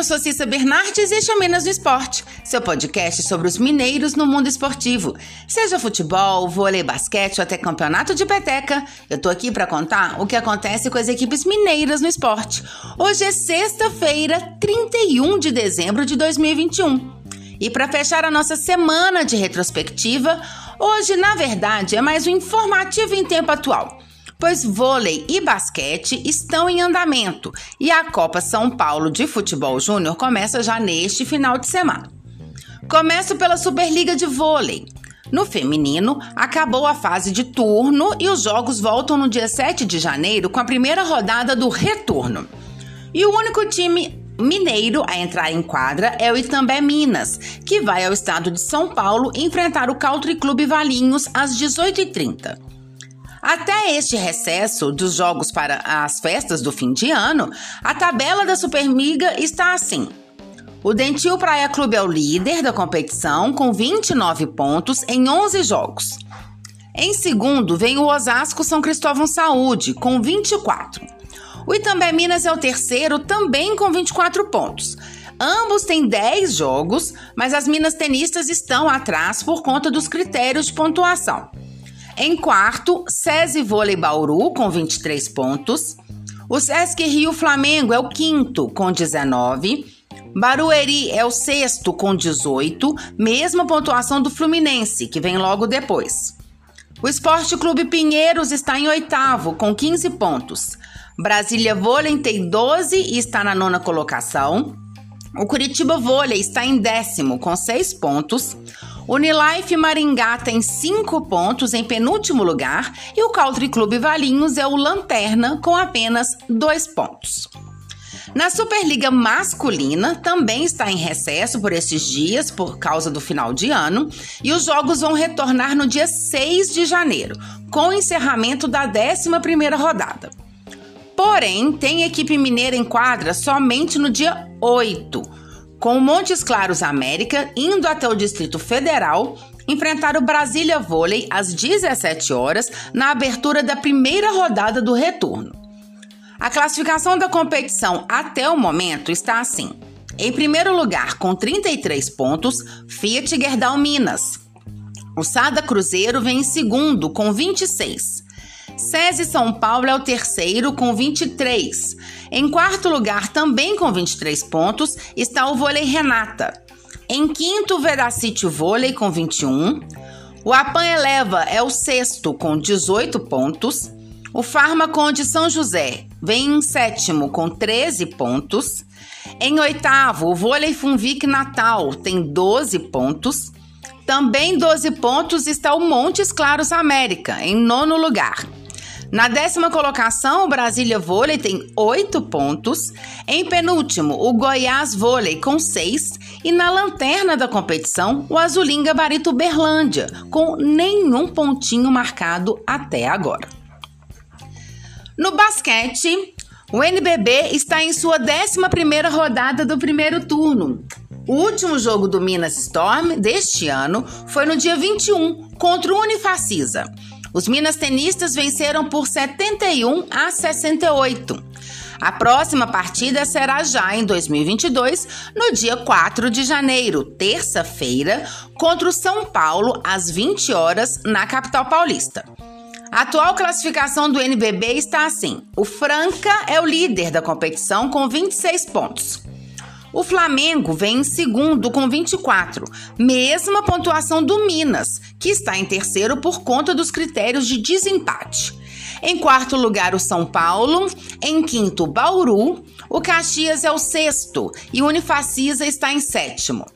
eu sou Cissa Bernardes e este é o Minas no Esporte, seu podcast sobre os mineiros no mundo esportivo. Seja futebol, vôlei, basquete ou até campeonato de peteca, eu tô aqui para contar o que acontece com as equipes mineiras no esporte. Hoje é sexta-feira, 31 de dezembro de 2021. E para fechar a nossa semana de retrospectiva, hoje, na verdade, é mais um informativo em tempo atual pois vôlei e basquete estão em andamento e a Copa São Paulo de Futebol Júnior começa já neste final de semana. Começo pela Superliga de Vôlei. No feminino, acabou a fase de turno e os jogos voltam no dia 7 de janeiro com a primeira rodada do retorno. E o único time mineiro a entrar em quadra é o Itambé Minas, que vai ao estado de São Paulo enfrentar o Country Clube Valinhos às 18h30. Até este recesso dos jogos para as festas do fim de ano, a tabela da Supermiga está assim. O Dentil Praia Clube é o líder da competição com 29 pontos em 11 jogos. Em segundo vem o Osasco São Cristóvão Saúde com 24. O Itambé Minas é o terceiro também com 24 pontos. Ambos têm 10 jogos, mas as Minas tenistas estão atrás por conta dos critérios de pontuação. Em quarto, SESI Vôlei Bauru com 23 pontos. O Sesc Rio Flamengo é o quinto com 19. Barueri é o sexto com 18, mesma pontuação do Fluminense, que vem logo depois. O Esporte Clube Pinheiros está em oitavo com 15 pontos. Brasília Vôlei tem 12 e está na nona colocação. O Curitiba Vôlei está em décimo com 6 pontos. Unilife Maringá tem 5 pontos em penúltimo lugar e o Country Clube Valinhos é o lanterna com apenas 2 pontos. Na Superliga Masculina também está em recesso por esses dias por causa do final de ano e os jogos vão retornar no dia 6 de janeiro, com o encerramento da 11ª rodada. Porém, tem equipe mineira em quadra somente no dia 8 com Montes Claros América indo até o Distrito Federal enfrentar o Brasília Vôlei às 17 horas na abertura da primeira rodada do retorno. A classificação da competição até o momento está assim: em primeiro lugar, com 33 pontos, Fiat Gerdau Minas. O Sada Cruzeiro vem em segundo, com 26. SESI São Paulo é o terceiro com 23. Em quarto lugar, também com 23 pontos, está o Vôlei Renata. Em quinto, o Veracity Vôlei com 21. O Apan Eleva é o sexto com 18 pontos. O Farmacon de São José vem em sétimo com 13 pontos. Em oitavo, o Vôlei Funvic Natal tem 12 pontos. Também 12 pontos está o Montes Claros América, em nono lugar. Na décima colocação, o Brasília Vôlei tem oito pontos. Em penúltimo, o Goiás Vôlei com seis. E na lanterna da competição, o Azulim Barito Berlândia, com nenhum pontinho marcado até agora. No basquete, o NBB está em sua 11 rodada do primeiro turno. O último jogo do Minas Storm deste ano foi no dia 21 contra o Unifacisa. Os Minas tenistas venceram por 71 a 68. A próxima partida será já em 2022, no dia 4 de janeiro, terça-feira, contra o São Paulo, às 20 horas, na capital paulista. A atual classificação do NBB está assim: o Franca é o líder da competição com 26 pontos. O Flamengo vem em segundo com 24, mesma pontuação do Minas, que está em terceiro por conta dos critérios de desempate. Em quarto lugar, o São Paulo. Em quinto, Bauru. O Caxias é o sexto e o Unifacisa está em sétimo.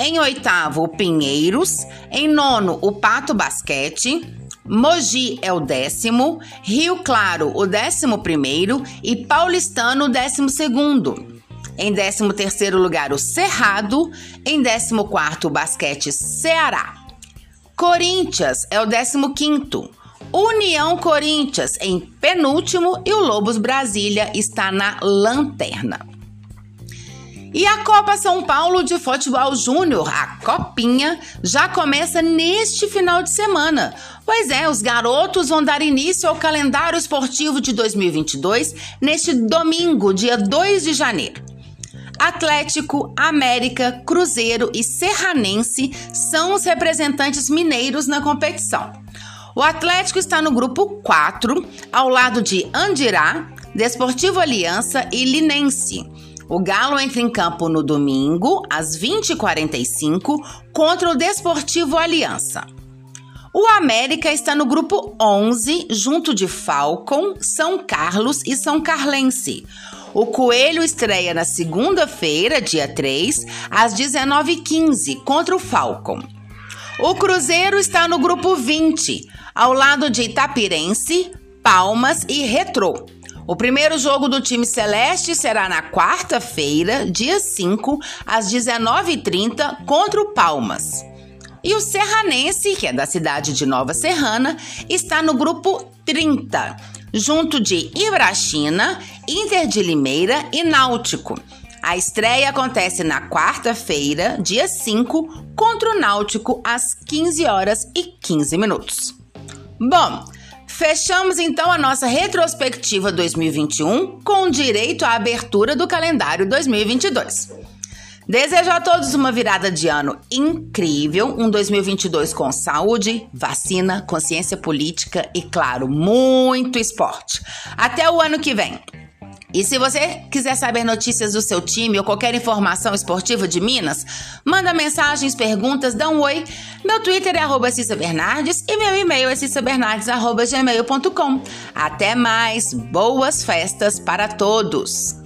Em oitavo, o Pinheiros. Em nono, o Pato Basquete. Mogi é o décimo. Rio Claro, o décimo primeiro. E Paulistano, o décimo segundo. Em 13º lugar, o Cerrado. Em 14º, o Basquete Ceará. Corinthians é o 15º. União Corinthians em penúltimo e o Lobos Brasília está na lanterna. E a Copa São Paulo de Futebol Júnior, a Copinha, já começa neste final de semana. Pois é, os garotos vão dar início ao calendário esportivo de 2022 neste domingo, dia 2 de janeiro. Atlético, América, Cruzeiro e Serranense são os representantes mineiros na competição. O Atlético está no grupo 4, ao lado de Andirá, Desportivo Aliança e Linense. O Galo entra em campo no domingo, às 20h45, contra o Desportivo Aliança. O América está no grupo 11, junto de Falcon, São Carlos e São Carlense. O Coelho estreia na segunda-feira, dia 3, às 19h15, contra o Falcon. O Cruzeiro está no grupo 20, ao lado de Itapirense, Palmas e Retrô. O primeiro jogo do time celeste será na quarta-feira, dia 5, às 19h30, contra o Palmas. E o Serranense, que é da cidade de Nova Serrana, está no grupo 30, junto de Ibrachina, Inter de Limeira e Náutico. A estreia acontece na quarta-feira, dia 5, contra o Náutico, às 15 horas e 15 minutos. Bom, Fechamos então a nossa retrospectiva 2021 com direito à abertura do calendário 2022. Desejo a todos uma virada de ano incrível, um 2022 com saúde, vacina, consciência política e, claro, muito esporte. Até o ano que vem! E se você quiser saber notícias do seu time ou qualquer informação esportiva de Minas, manda mensagens, perguntas, dá um oi. Meu Twitter é arroba Bernardes e meu e-mail é cissabernardes.gmail.com. Até mais, boas festas para todos!